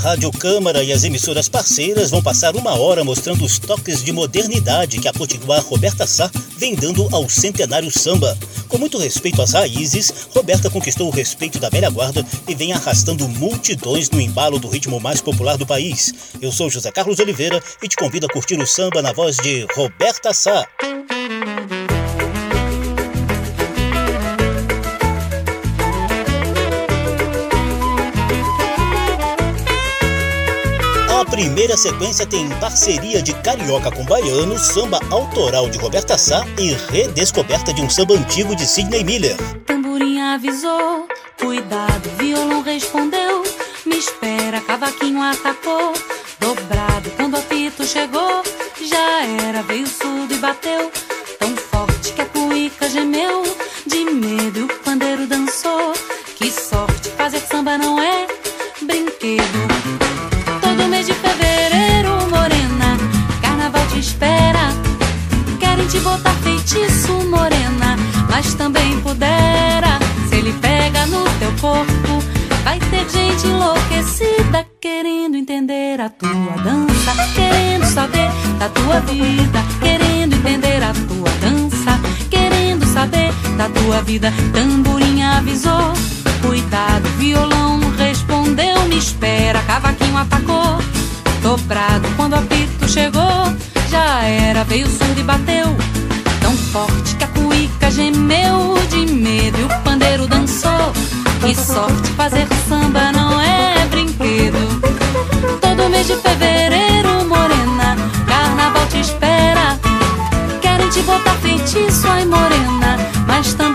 Rádio Câmara e as emissoras parceiras vão passar uma hora mostrando os toques de modernidade que a potiguar Roberta Sá vem dando ao centenário samba. Com muito respeito às raízes, Roberta conquistou o respeito da velha guarda e vem arrastando multidões no embalo do ritmo mais popular do país. Eu sou José Carlos Oliveira e te convido a curtir o samba na voz de Roberta Sá. Primeira sequência tem parceria de carioca com baiano, samba autoral de Roberta Sá e redescoberta de um samba antigo de Sidney Miller. Tamborim avisou, cuidado, violão respondeu, me espera, cavaquinho atacou, dobrado quando o apito chegou, já era, veio surdo e bateu, tão forte que a cuíca gemeu, de medo o pandeiro dançou, que sorte, fazer samba não é brinquedo. Te botar feitiço, morena, mas também pudera. Se ele pega no teu corpo, vai ter gente enlouquecida querendo entender a tua dança, querendo saber da tua vida, querendo entender a tua dança, querendo saber da tua vida. Tamborim avisou, cuidado, violão respondeu, me espera, cavaquinho atacou, veio surdo e bateu, tão forte que a cuíca gemeu de medo e o pandeiro dançou. Que sorte fazer samba não é brinquedo. Todo mês de fevereiro, morena, carnaval te espera. Querem te botar feitiço, ai morena, mas também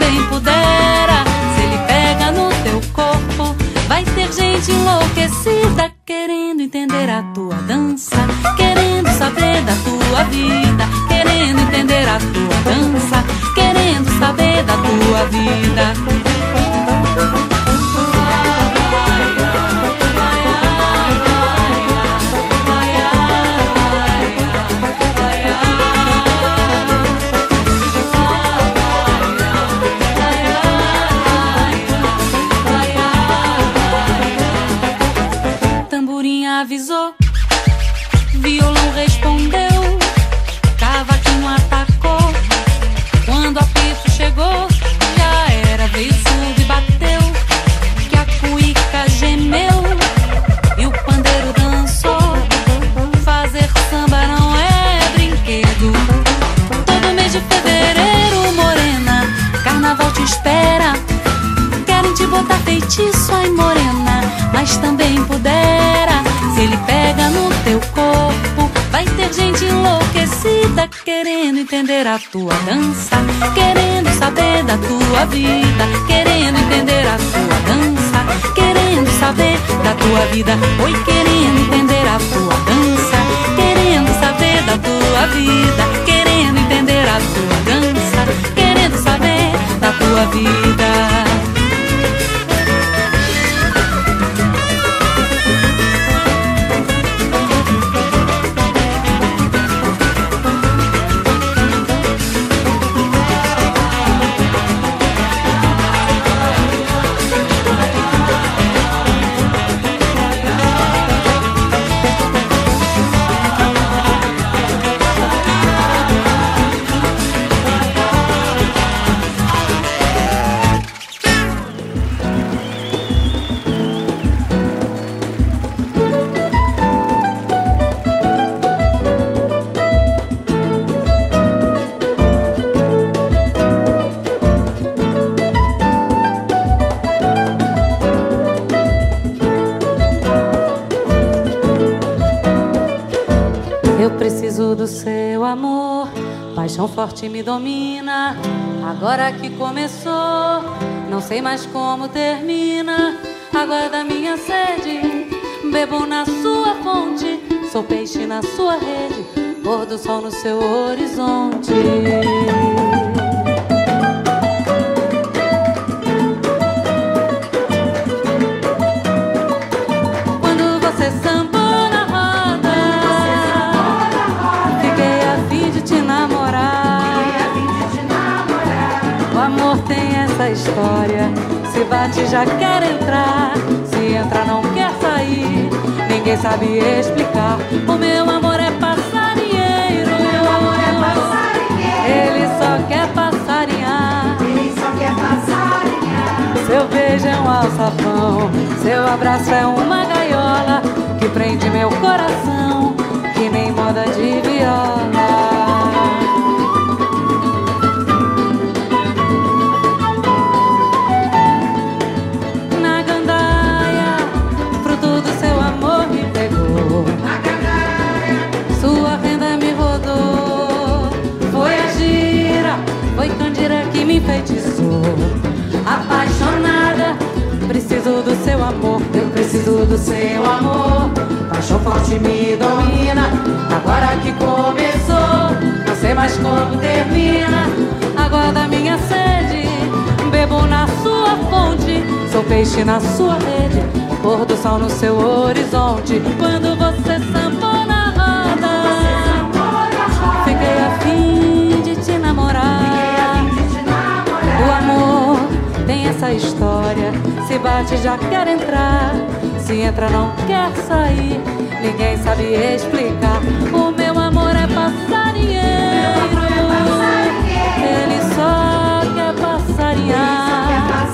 forte me domina. Agora que começou, não sei mais como termina. Água da minha sede, bebo na sua fonte, sou peixe na sua rede, pôr do sol no seu horizonte. Essa história. Se bate já quer entrar, se entra não quer sair. Ninguém sabe explicar. O meu amor é passarinheiro. Meu amor é passarinheiro. Ele só quer passarinhar. Ele só quer passarinhar. Seu beijo é um alçapão, seu abraço é uma gaiola que prende meu coração, que nem moda de viola. Amor, eu preciso do seu amor. Paixão forte me domina, agora que começou, não sei mais como termina. Aguarda minha sede, bebo na sua fonte, sou peixe na sua rede, pôr do sol no seu horizonte. Quando você sambou na roda, fiquei afim de te namorar tem essa história. Se bate já quer entrar, se entra não quer sair. Ninguém sabe explicar. O meu amor é passarinheiro. Ele só quer passarinhar.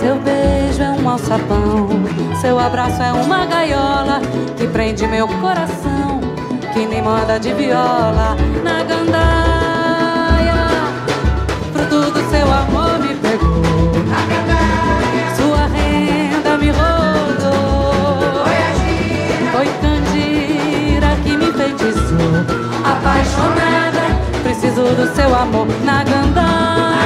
Seu beijo é um alçapão, seu abraço é uma gaiola que prende meu coração, que nem moda de viola na gandaia. Fruto do seu amor me sua feitiçou. Apaixonada, preciso do seu amor na gandaia.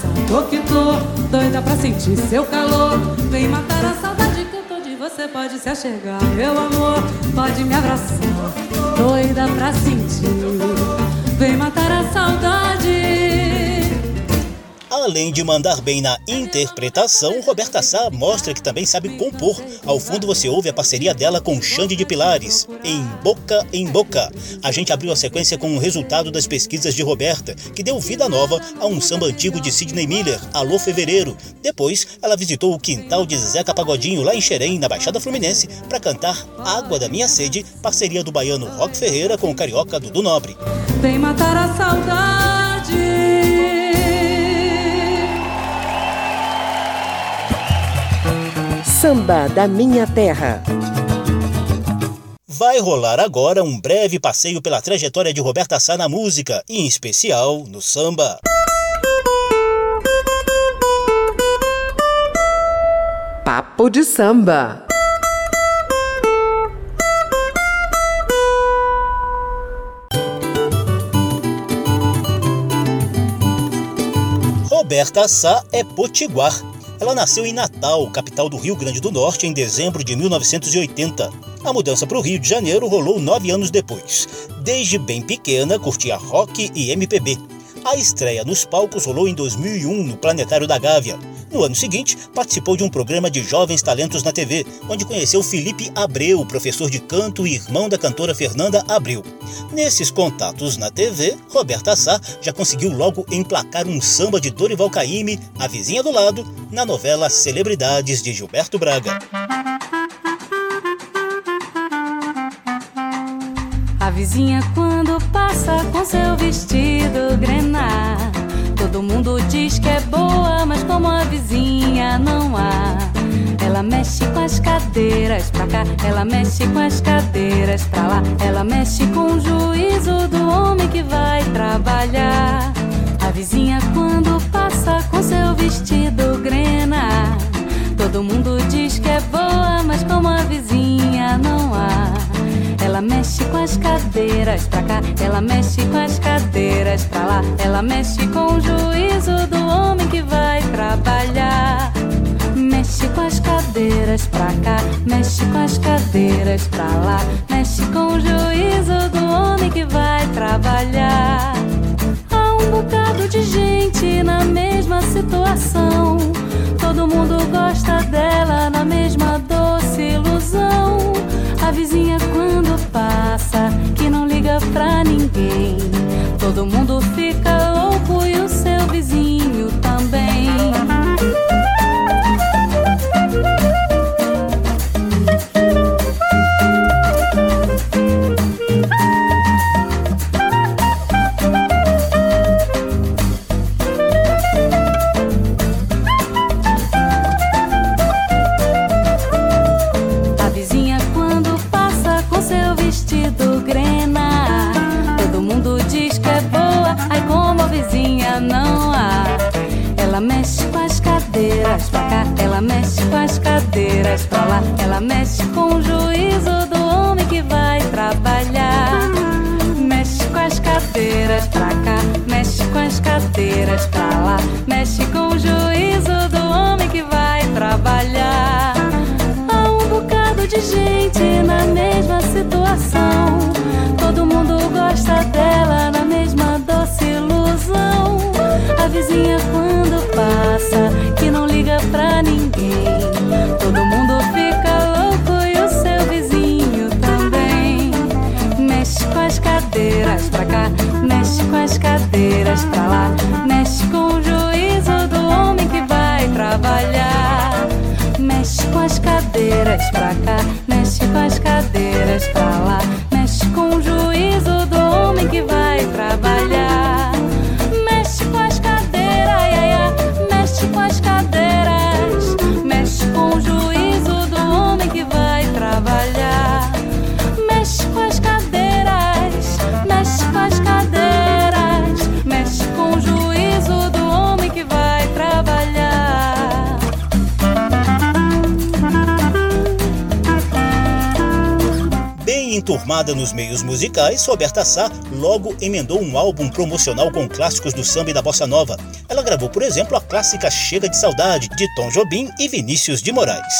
Abraçar, tô que tô. Doida pra sentir seu calor. Vem matar a saudade que eu tô de você. Pode se achegar, meu amor. Pode me abraçar, doida pra sentir. Vem matar a saudade. Além de mandar bem na interpretação, Roberta Sá mostra que também sabe compor. Ao fundo você ouve a parceria dela com Xande de Pilares, em Boca em Boca. A gente abriu a sequência com o resultado das pesquisas de Roberta, que deu vida nova a um samba antigo de Sidney Miller, Alô Fevereiro. Depois, ela visitou o quintal de Zeca Pagodinho, lá em Xerém, na Baixada Fluminense, para cantar Água da Minha Sede, parceria do baiano Rock Ferreira com o carioca Dudu Nobre. Vem matar a saudade Samba da Minha Terra. Vai rolar agora um breve passeio pela trajetória de Roberta Sá na música, e em especial no samba. Papo de Samba. Roberta Sá é potiguar ela nasceu em Natal, capital do Rio Grande do Norte, em dezembro de 1980. A mudança para o Rio de Janeiro rolou nove anos depois. Desde bem pequena, curtia rock e MPB. A estreia nos palcos rolou em 2001 no Planetário da Gávea. No ano seguinte, participou de um programa de jovens talentos na TV, onde conheceu Felipe Abreu, professor de canto e irmão da cantora Fernanda Abreu. Nesses contatos na TV, Roberta Sá já conseguiu logo emplacar um samba de Dorival Caymmi, a vizinha do lado, na novela Celebridades de Gilberto Braga. A vizinha quando passa com seu vestido grená Todo mundo diz que é boa, mas como a vizinha não há. Ela mexe com as cadeiras pra cá, ela mexe com as cadeiras pra lá. Ela mexe com o juízo do homem que vai trabalhar. A vizinha quando passa com seu vestido grená Todo mundo diz que é boa, mas como a vizinha não há ela mexe com as cadeiras pra cá, ela mexe com as cadeiras pra lá. Ela mexe com o juízo do homem que vai trabalhar. Mexe com as cadeiras pra cá, mexe com as cadeiras pra lá. Mexe com o juízo do homem que vai trabalhar. Há um bocado de gente na mesma situação. Todo mundo gosta dela na mesma doce ilusão. A vizinha quando passa, que não liga pra ninguém. Todo mundo fica louco e o seu vizinho Mexe com o juízo do homem que vai trabalhar Há um bocado de gente na mesma situação. Todo mundo gosta dela na mesma doce ilusão. A vizinha quando passa, que não liga pra ninguém. Todo mundo fica louco e o seu vizinho também. Mexe com as cadeiras pra cá, mexe com as cadeiras pra lá. Mexe cadeiras pra cá, enturmada nos meios musicais, Roberta Sá logo emendou um álbum promocional com clássicos do samba e da bossa nova. Ela gravou, por exemplo, a clássica Chega de Saudade, de Tom Jobim e Vinícius de Moraes.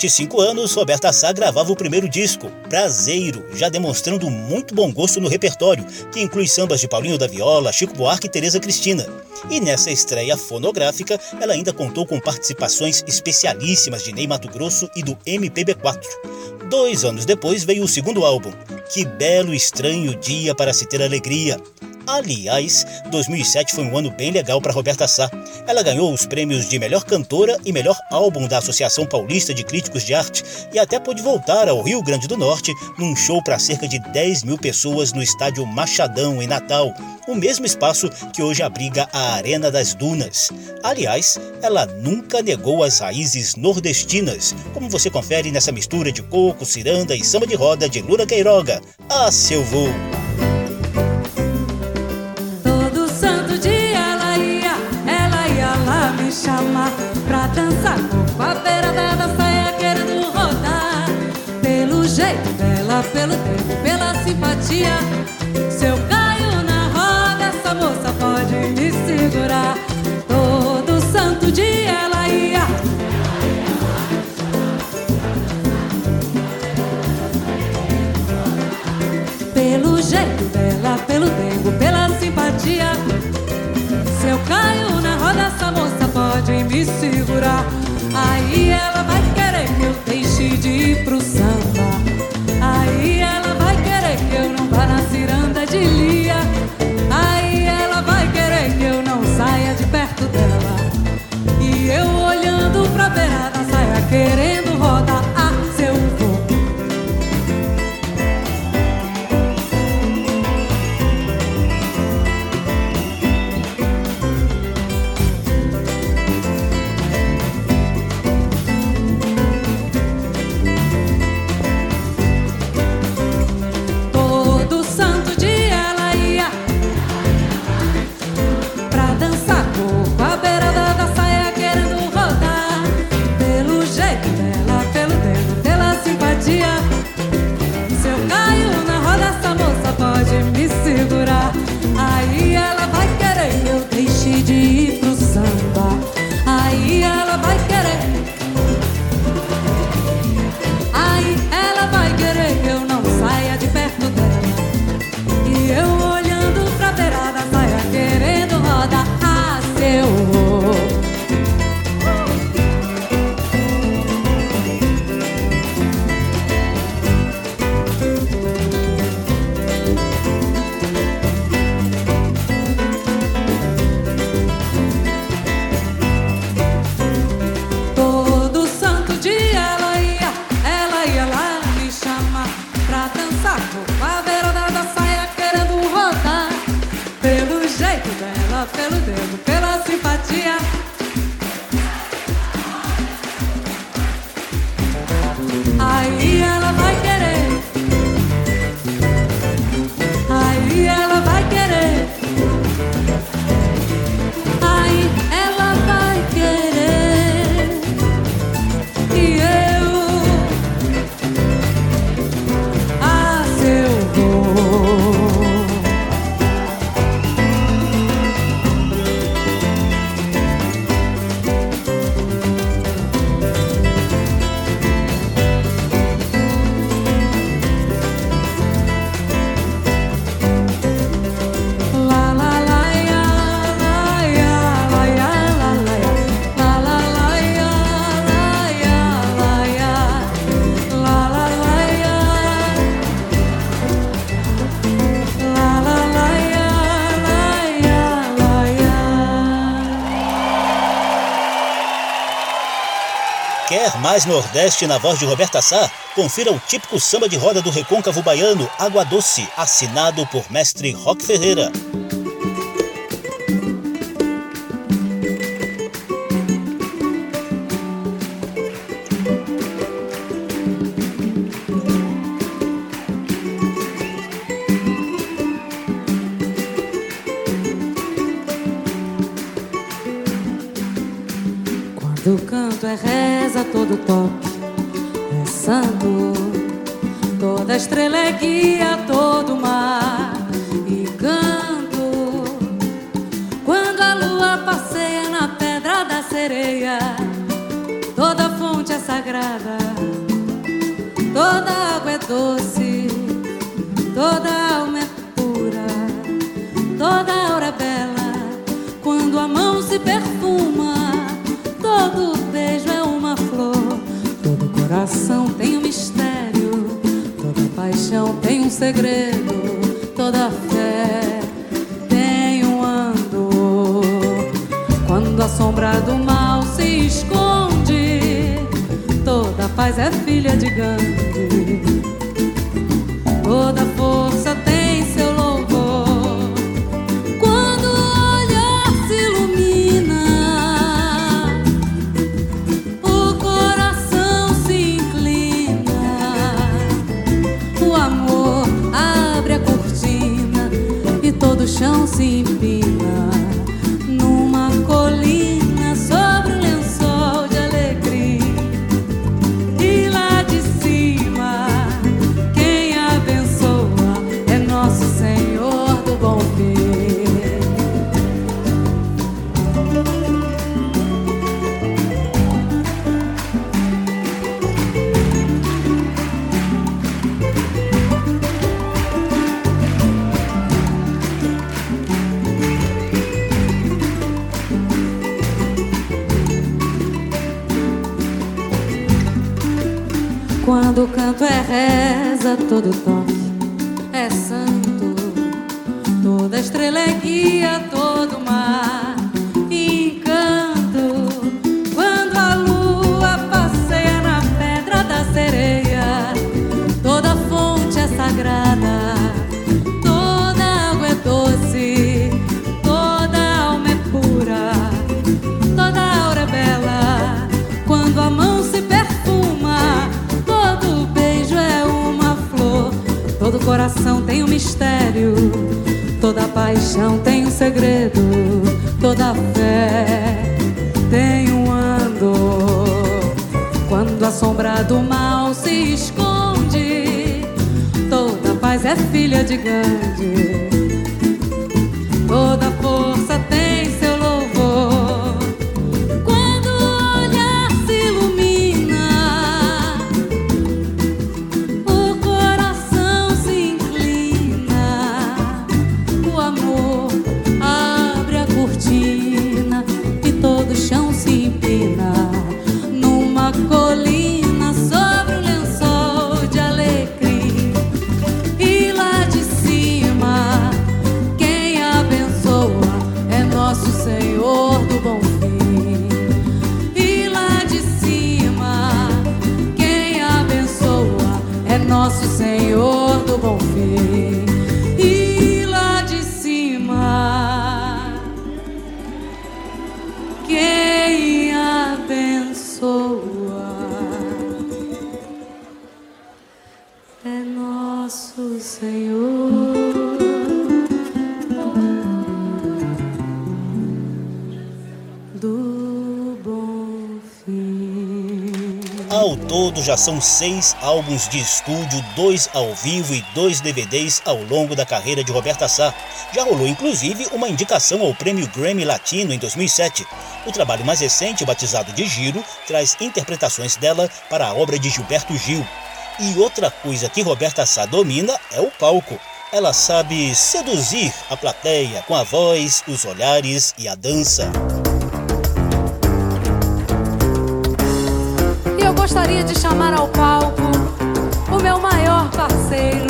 25 anos, Roberta Sá gravava o primeiro disco, Prazeiro, já demonstrando muito bom gosto no repertório, que inclui sambas de Paulinho da Viola, Chico Buarque e Teresa Cristina. E nessa estreia fonográfica, ela ainda contou com participações especialíssimas de Ney Mato Grosso e do MPB4. Dois anos depois veio o segundo álbum, Que Belo Estranho Dia para Se Ter Alegria. Aliás, 2007 foi um ano bem legal para Roberta Sá. Ela ganhou os prêmios de melhor cantora e melhor álbum da Associação Paulista de Críticos de Arte e até pôde voltar ao Rio Grande do Norte num show para cerca de 10 mil pessoas no estádio Machadão, em Natal, o mesmo espaço que hoje abriga a Arena das Dunas. Aliás, ela nunca negou as raízes nordestinas, como você confere nessa mistura de coco, ciranda e samba de roda de Lura Queiroga. Ah, seu voo! Pra dançar com a beirada da saia querendo rodar. Pelo jeito dela, pelo tempo, pela simpatia. Se segurar. Aí ela vai querer que eu deixe de ir pro samba. Aí ela vai querer que eu não vá na ciranda de Lia. Mais Nordeste na voz de Roberta Sá? Confira o típico samba de roda do recôncavo baiano, Água Doce, assinado por mestre Roque Ferreira. a todo toque, é santo. Toda estrela é guia. são seis álbuns de estúdio, dois ao vivo e dois DVDs ao longo da carreira de Roberta Sá. Já rolou inclusive uma indicação ao Prêmio Grammy Latino em 2007. O trabalho mais recente, batizado de Giro, traz interpretações dela para a obra de Gilberto Gil. E outra coisa que Roberta Sá domina é o palco. Ela sabe seduzir a plateia com a voz, os olhares e a dança. gostaria de chamar ao palco o meu maior parceiro.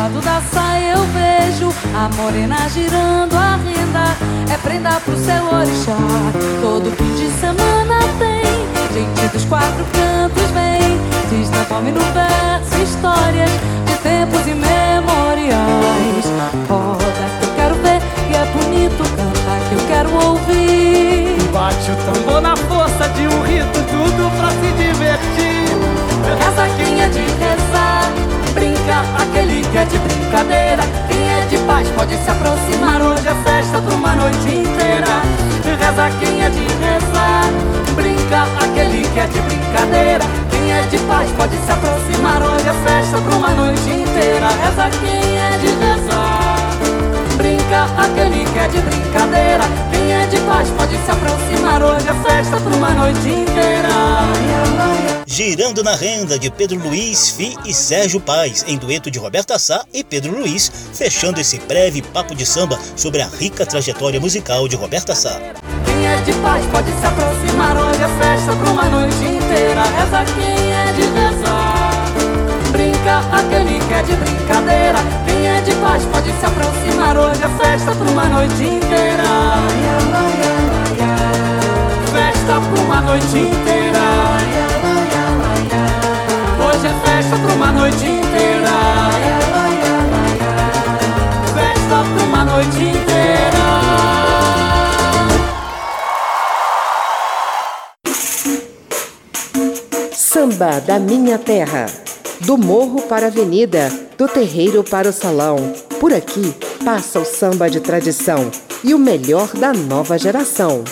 Babado da saia eu vejo A morena girando a renda é prenda pro seu orixá. Todo fim de semana tem gente dos quatro cantos vem. Diz na fome no verso histórias de tempos imemoriais. Roda que eu quero ver e é bonito cantar que eu quero ouvir. Bate o tambor na força de um rito, tudo pra se divertir. Quem é de rezar, brinca aquele que é de brincadeira. Quem é de paz pode se aproximar. Hoje é festa pra uma noite inteira. Reza quem é de rezar, brinca aquele que é de brincadeira. Quem é de paz pode se aproximar. Hoje é festa pra uma noite inteira. Reza quem é de rezar, brinca aquele que é de brincadeira. Quem é de paz pode se aproximar. Hoje é festa pra uma noite inteira. Girando na Renda, de Pedro Luiz, Fi e Sérgio Paz, em dueto de Roberta Sá e Pedro Luiz, fechando esse breve papo de samba sobre a rica trajetória musical de Roberta Sá. Quem é de paz pode se aproximar, hoje é festa pra uma noite inteira. Reza quem é de rezar, brinca aquele que é de brincadeira. Quem é de paz pode se aproximar, hoje é festa pra uma noite inteira. Festa pra uma noite inteira. Hoje é festa pra uma noite inteira. Festa pra uma noite inteira. Samba da minha terra. Do morro para a avenida, do terreiro para o salão. Por aqui passa o samba de tradição e o melhor da nova geração.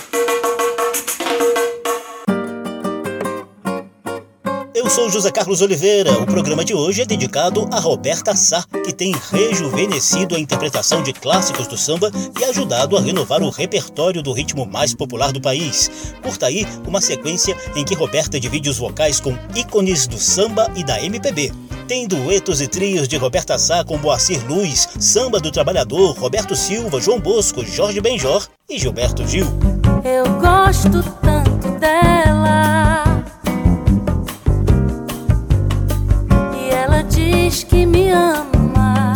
José Carlos Oliveira. O programa de hoje é dedicado a Roberta Sá, que tem rejuvenescido a interpretação de clássicos do samba e ajudado a renovar o repertório do ritmo mais popular do país. Curta aí uma sequência em que Roberta divide os vocais com ícones do samba e da MPB. Tem duetos e trios de Roberta Sá com Boacir Luz, Samba do Trabalhador, Roberto Silva, João Bosco, Jorge Benjor e Gilberto Gil. Eu gosto tanto dela. Diz que me ama.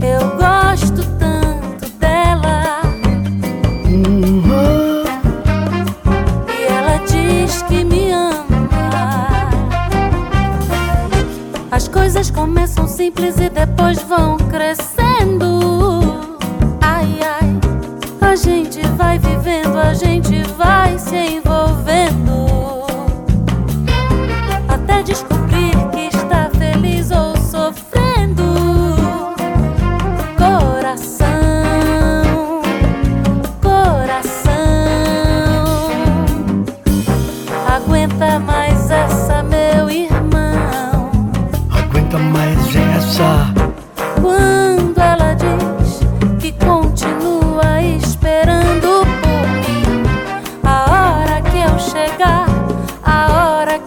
Eu gosto tanto dela. E ela diz que me ama. As coisas começam simples e depois vão crescendo.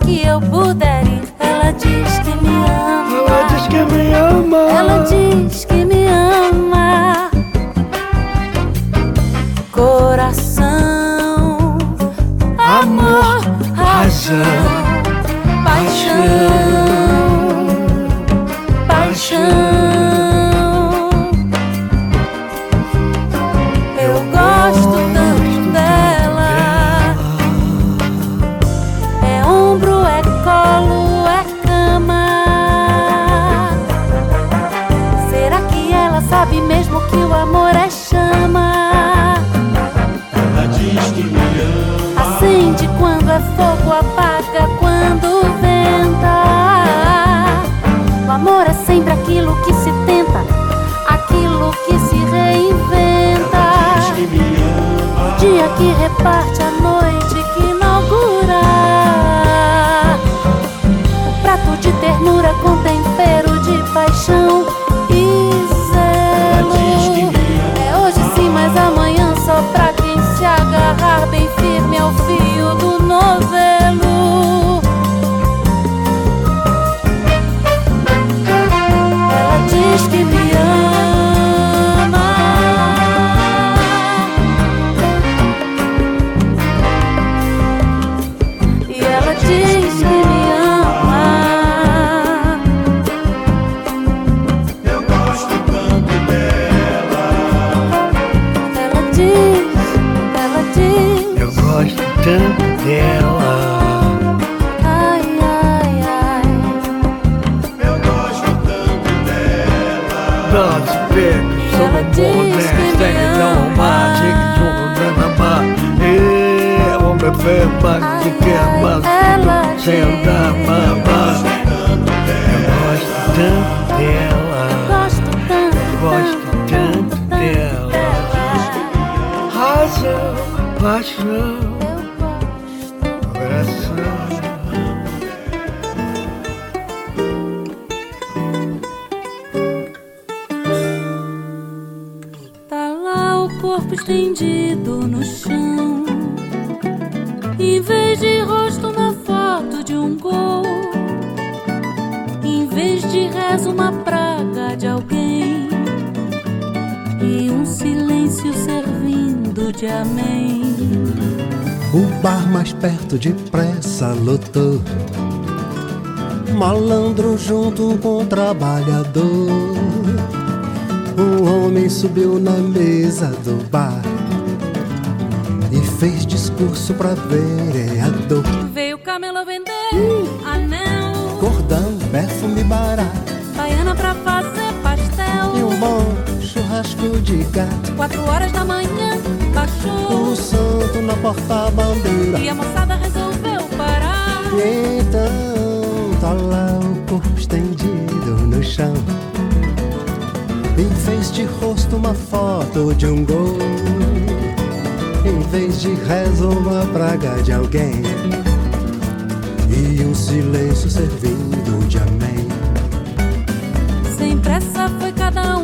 Sabe mesmo que o amor é chama. Que dela. Nós pegos Ela somos diz bons que nesta me não ama. mais que somos nanamá. E homem fé mais que quer mais Ela sem andar mamá. Eu gosto tanto dela. Gosto tanto, Gosto tanto dela. Razão, paixão, perto depressa lotou. Malandro junto com trabalhador. Um homem subiu na mesa do bar e fez discurso pra vereador. Veio o camelo vender churrasco de gato. Quatro horas da manhã baixou O santo na porta-bandeira. e a moçada resolveu parar. E então tá lá o corpo estendido no chão. Em vez de rosto, uma foto de um gol. Em vez de rezo, uma praga de alguém. E um silêncio servindo de amém. Sem pressa foi cada um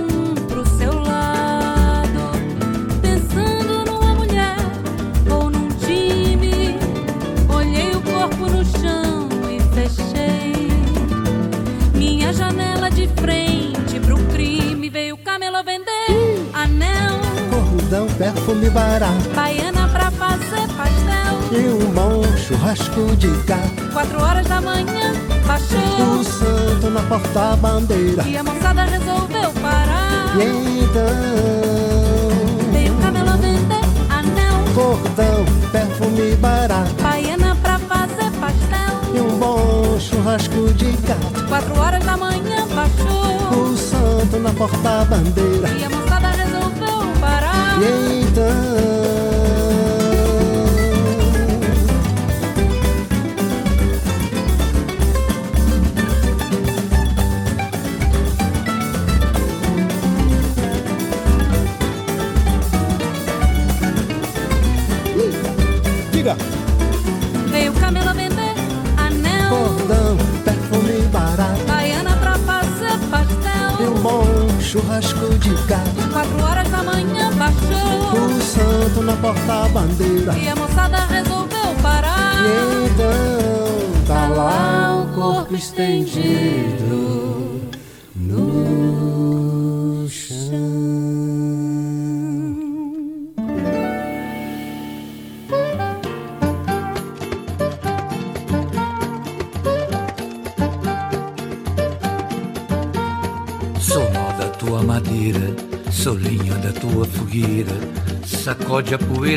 churrasco de gato. Quatro horas da manhã baixou O santo na porta-bandeira. e a moçada resolveu parar. E então Veio o camelo vender anel. cordão, perfume barato Baiana pra fazer pastel. e um bom churrasco de gato. Quatro horas da manhã baixou. O santo na porta-bandeira. E a moçada resolveu parar. E então Na porta-bandeira. E a moçada resolveu parar. E então tá lá o corpo estendido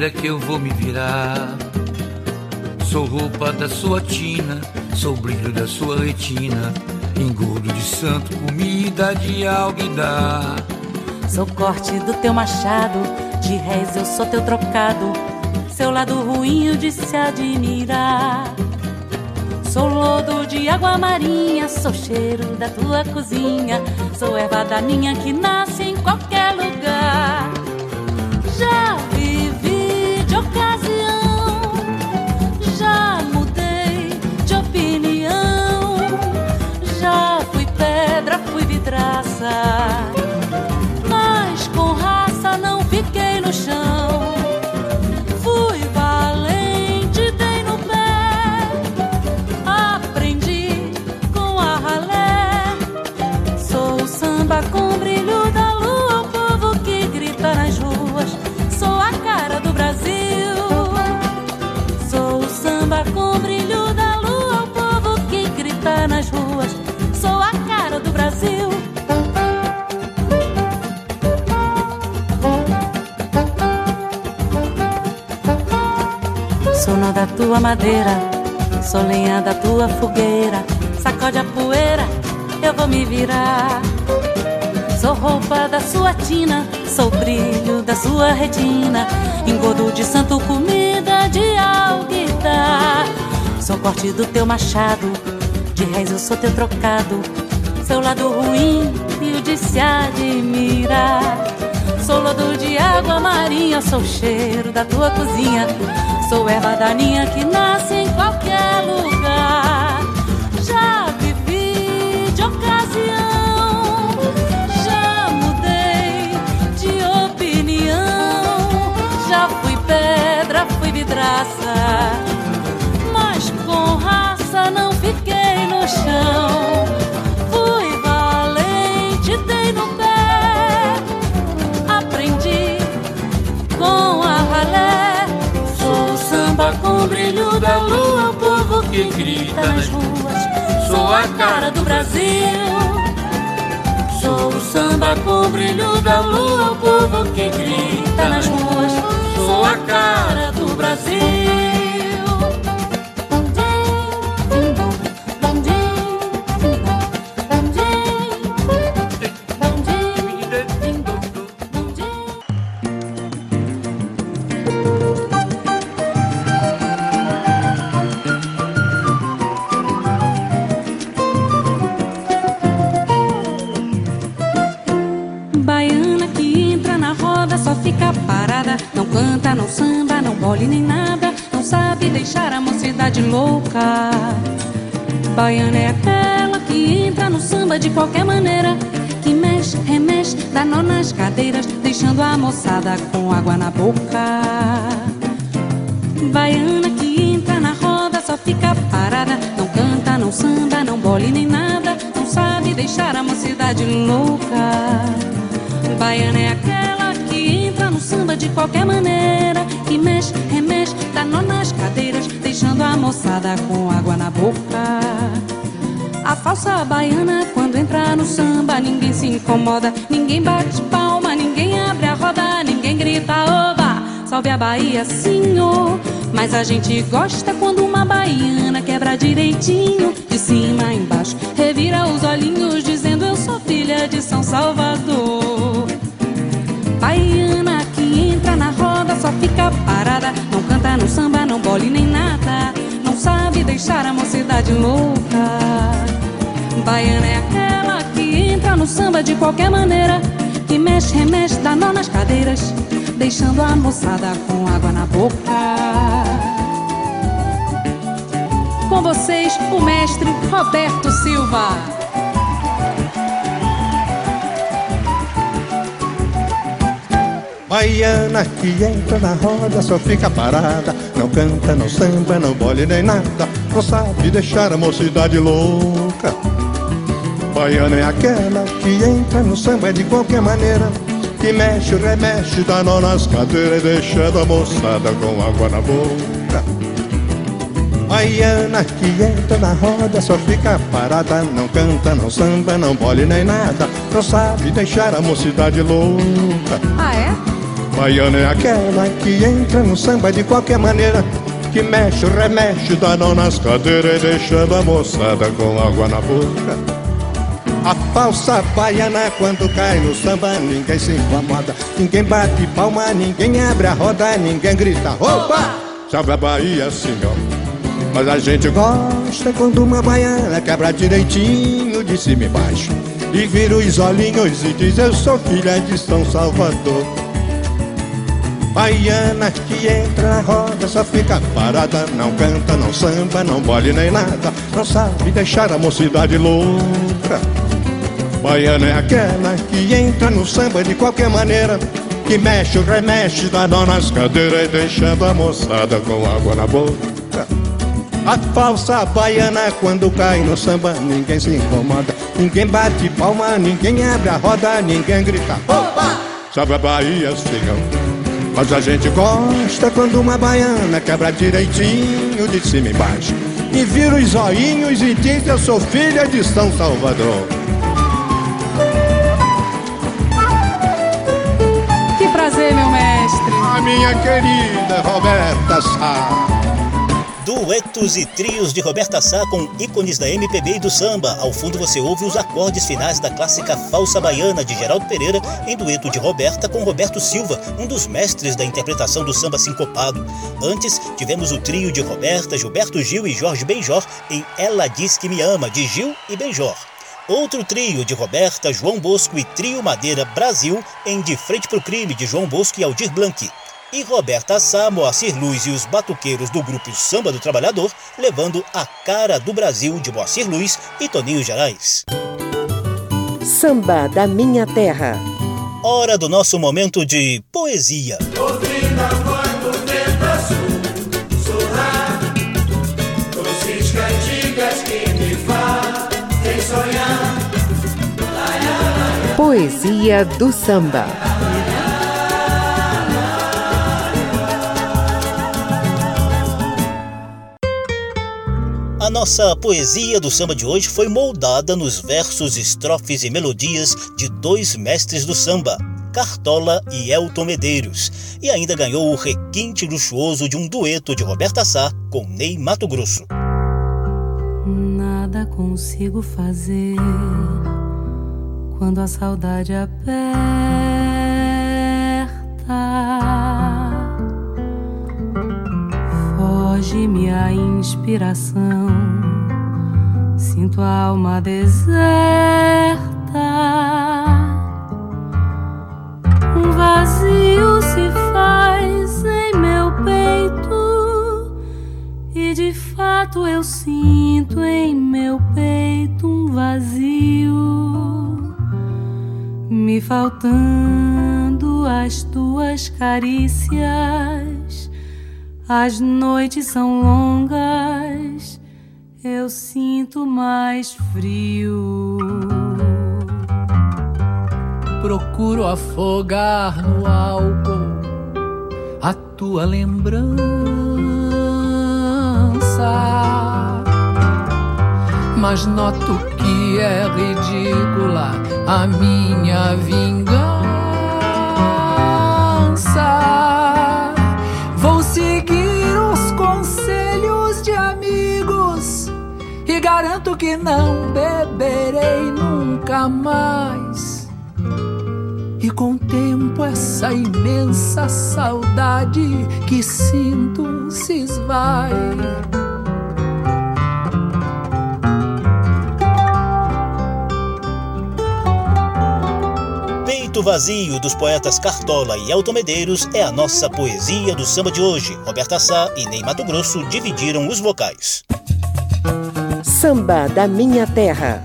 Sacode a poeira que eu vou me virar. Sou roupa da sua tina, sou brilho da sua retina. Engodo de santo, comida de alguidar. Sou corte do teu machado, de réis eu sou teu trocado. Seu lado ruim de se admirar. Sou lodo de água marinha, sou cheiro da tua cozinha, sou erva da minha que nasce em qualquer lugar. Da tua madeira, sou lenha da tua fogueira. Sacode a poeira, eu vou me virar. Sou roupa da sua tina, sou brilho da sua retina. Engodo de santo, comida de alguidar. Sou corte do teu machado, de reis eu sou teu trocado. Seu lado ruim e o de se admirar. Sou lodo de água marinha, sou cheiro da tua cozinha. Sou erva daninha que nasce em qualquer lugar. Nas ruas. Sou a cara do Brasil. Sou o samba com o brilho da lua, o povo que grita nas ruas. Sou a cara Baiana é aquela que entra no samba de qualquer maneira. Que mexe, remexe, dá nó nas cadeiras, deixando a moçada com água na boca. Baiana que entra na roda só fica parada. Não canta, não samba, não bole nem nada. Não sabe deixar a mocidade louca. Baiana é aquela que entra no samba de qualquer maneira. Que mexe, remexe, dá nó nas cadeiras, deixando a moçada com água na boca. A falsa baiana, quando entra no samba, ninguém se incomoda, ninguém bate palma, ninguém abre a roda, ninguém grita oba, salve a Bahia, senhor. Mas a gente gosta quando uma baiana quebra direitinho, de cima embaixo, revira os olhinhos, dizendo eu sou filha de São Salvador. Baiana só fica parada, não canta, não samba, não bole nem nada, não sabe deixar a mocidade louca. Baiana é aquela que entra no samba de qualquer maneira, que mexe, remexe, dá nó nas cadeiras, deixando a moçada com água na boca. Com vocês, o mestre Roberto Silva. Baiana que entra na roda só fica parada. Não canta, não samba, não bole nem nada. Não sabe deixar a mocidade louca. Baiana é aquela que entra no samba de qualquer maneira. Que mexe, remexe, dá nó nas cadeiras Deixando a moçada com água na boca. Baiana que entra na roda só fica parada. Não canta, não samba, não bole nem nada. Não sabe deixar a mocidade louca. Ah, é? Baiana é aquela que entra no samba de qualquer maneira Que mexe, remexe, dá nó nas cadeiras Deixando a moçada com água na boca. A falsa baiana quando cai no samba Ninguém se incomoda, ninguém bate palma Ninguém abre a roda, ninguém grita Opa! Salve a Bahia, senhor Mas a gente gosta quando uma baiana Quebra direitinho de cima e baixo E vira os olhinhos e diz Eu sou filha de São Salvador Baiana que entra na roda só fica parada Não canta, não samba, não bole nem nada Não sabe deixar a mocidade louca. Baiana é aquela que entra no samba de qualquer maneira Que mexe, remexe, dá nó nas cadeiras Deixando a moçada com água na boca. A falsa baiana quando cai no samba Ninguém se incomoda, ninguém bate palma Ninguém abre a roda, ninguém grita Opa! Salve a Bahia, senhor mas a gente gosta quando uma baiana quebra direitinho de cima e embaixo e vira os olhinhos e diz: Eu sou filha de São Salvador. Que prazer, meu mestre. A minha querida Roberta Sá. Duetos e trios de Roberta Sá com ícones da MPB e do samba. Ao fundo você ouve os acordes finais da clássica Falsa Baiana de Geraldo Pereira em dueto de Roberta com Roberto Silva, um dos mestres da interpretação do samba sincopado. Antes, tivemos o trio de Roberta, Gilberto Gil e Jorge Benjor em Ela Diz Que Me Ama, de Gil e Benjor. Outro trio de Roberta, João Bosco e Trio Madeira Brasil em De Frente pro Crime, de João Bosco e Aldir Blanc e Roberta Sá, Moacir Luz e os batuqueiros do grupo Samba do Trabalhador, levando a cara do Brasil de Moacir Luz e Toninho Gerais. Samba da Minha Terra. Hora do nosso momento de poesia. Ouvindo a voz A nossa poesia do samba de hoje foi moldada nos versos, estrofes e melodias de dois mestres do samba, Cartola e Elton Medeiros, e ainda ganhou o requinte luxuoso de um dueto de Roberta Sá com Ney Mato Grosso. Nada consigo fazer quando a saudade aperta. Foge-me a inspiração, sinto a alma deserta. Um vazio se faz em meu peito, e de fato eu sinto em meu peito um vazio, me faltando as tuas carícias. As noites são longas, eu sinto mais frio. Procuro afogar no álcool a tua lembrança, mas noto que é ridícula a minha vingança. E garanto que não beberei nunca mais. E com o tempo essa imensa saudade que sinto se esvai. Peito Vazio dos poetas Cartola e Elton Medeiros é a nossa poesia do samba de hoje. Roberta Sá e Ney Mato Grosso dividiram os vocais. Samba da Minha Terra.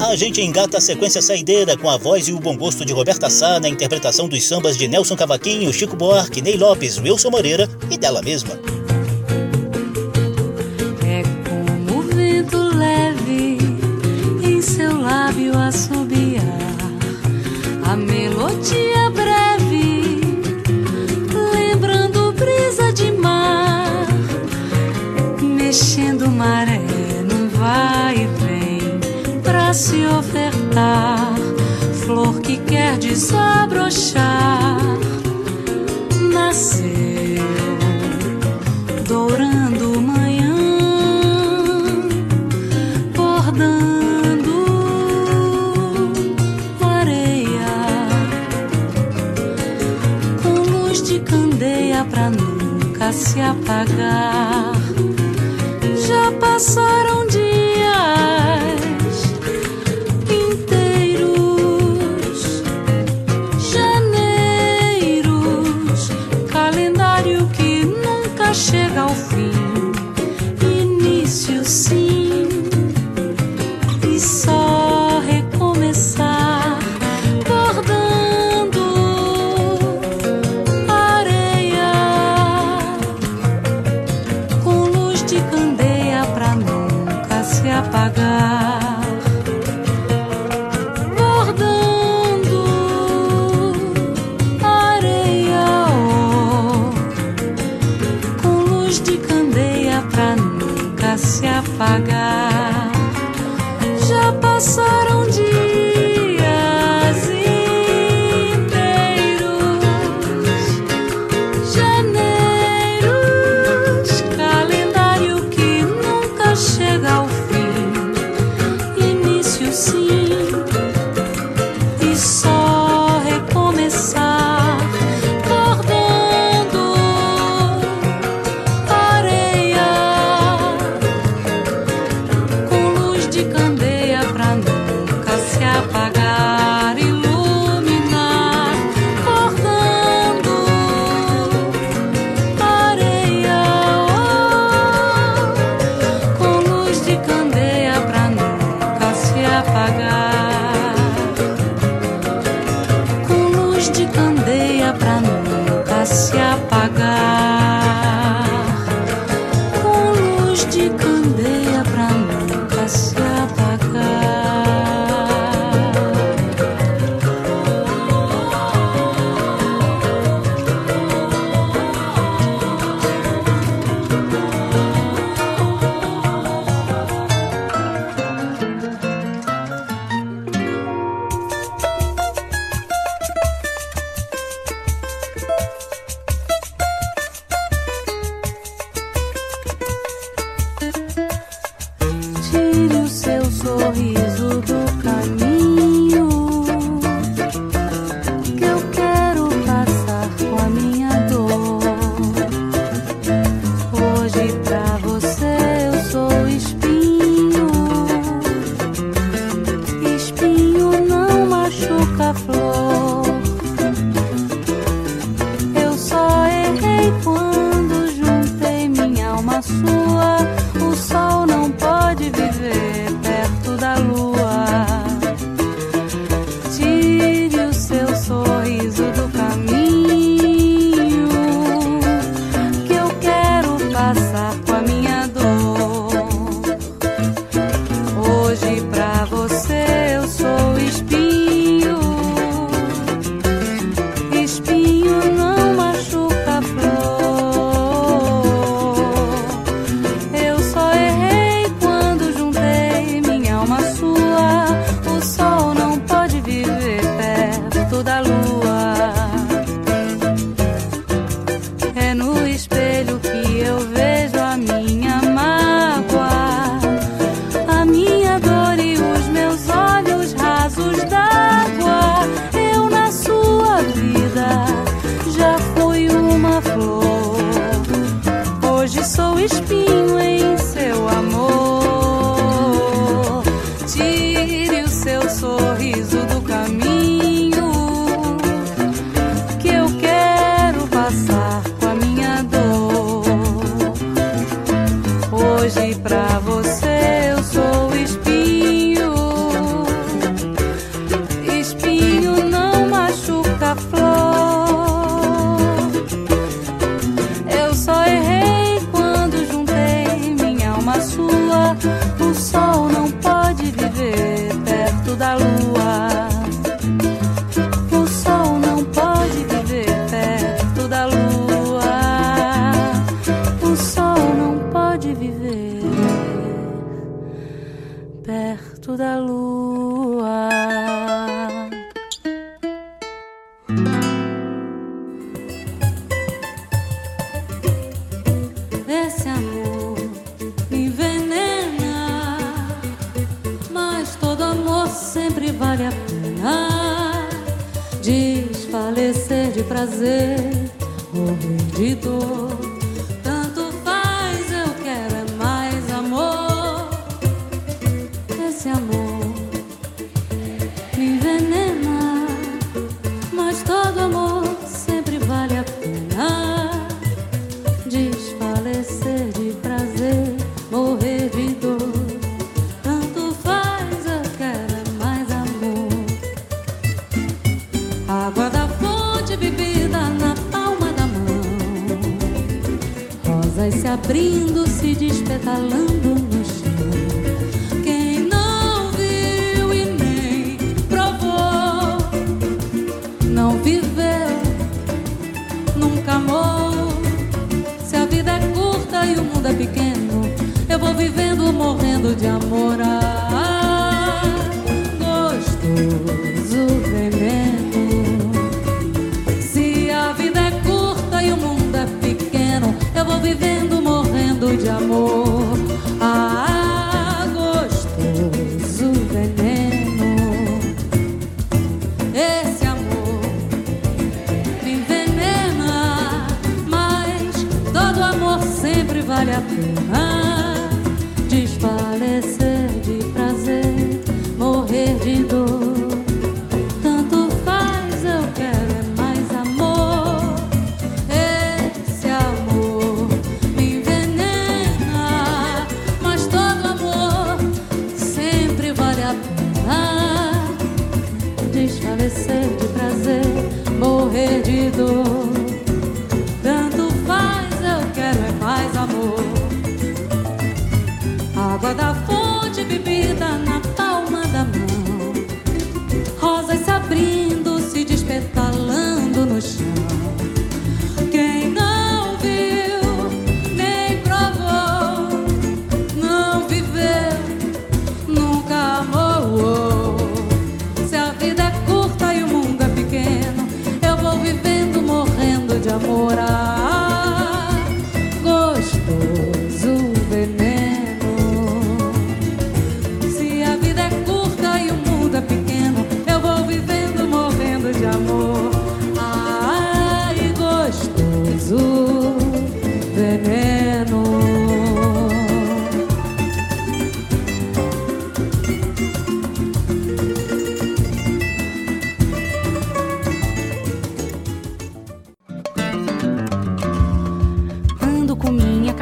A gente engata a sequência saideira com a voz e o bom gosto de Roberta Sá na interpretação dos sambas de Nelson Cavaquinho, Chico Buarque, Ney Lopes, Wilson Moreira e dela mesma. É como o vento leve em seu lábio assobiar a melodia breve, lembrando brisa de mar, mexendo maré num vai e vem pra se ofertar, flor que quer desabrochar, se apagar. Já passaram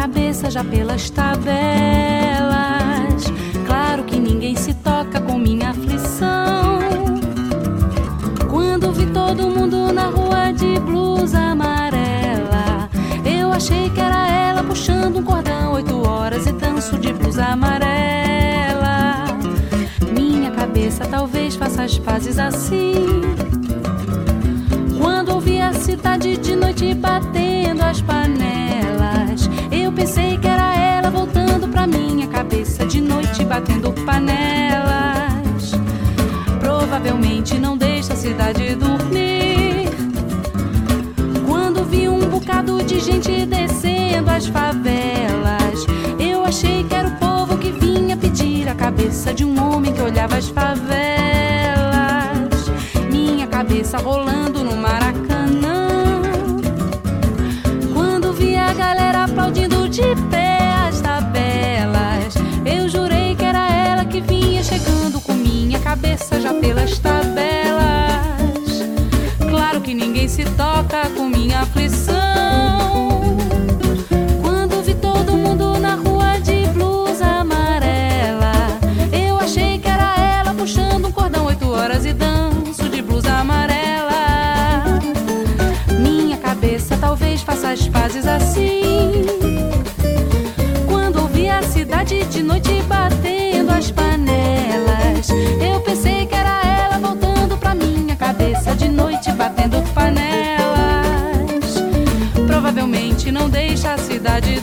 cabeça já pelas tabelas. Claro que ninguém se toca com minha aflição. Quando vi todo mundo na rua de blusa amarela, eu achei que era ela puxando um cordão oito horas e danço de blusa amarela. Minha cabeça talvez faça as pazes assim. Quando ouvi a cidade de noite batendo as panelas, cabeça de noite batendo panelas. Provavelmente não deixa a cidade dormir. Quando vi um bocado de gente descendo as favelas, eu achei que era o povo que vinha pedir a cabeça de um homem que olhava as favelas. Minha cabeça rolando pelas tabelas. Claro que ninguém se toca com minha aflição. Quando vi todo mundo na rua de blusa amarela, eu achei que era ela puxando um cordão oito horas e danço de blusa amarela. Minha cabeça talvez faça as pazes assim. Quando ouvi a cidade de noite cidade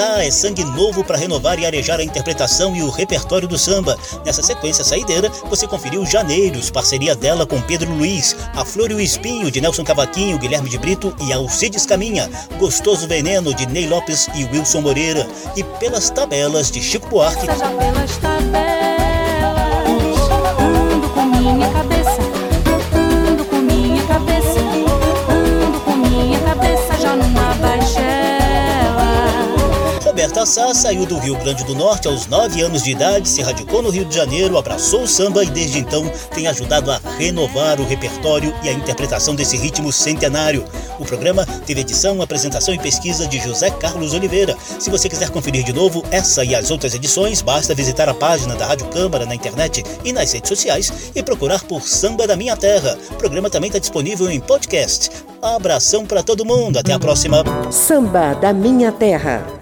É sangue novo para renovar e arejar a interpretação e o repertório do samba. Nessa sequência saideira, você conferiu Janeiros, parceria dela com Pedro Luiz, A Flor e o Espinho, de Nelson Cavaquinho, Guilherme de Brito e Alcides Caminha, Gostoso Veneno, de Ney Lopes e Wilson Moreira, e Pelas Tabelas, de Chico Buarque. Roberta Sá saiu do Rio Grande do Norte aos 9 anos de idade, se radicou no Rio de Janeiro, abraçou o samba e desde então tem ajudado a renovar o repertório e a interpretação desse ritmo centenário. O programa teve edição, apresentação e pesquisa de José Carlos Oliveira. Se você quiser conferir de novo essa e as outras edições, basta visitar a página da Rádio Câmara na internet e nas redes sociais e procurar por Samba da Minha Terra. O programa também está disponível em podcast. Abração para todo mundo, até a próxima. Samba da Minha Terra.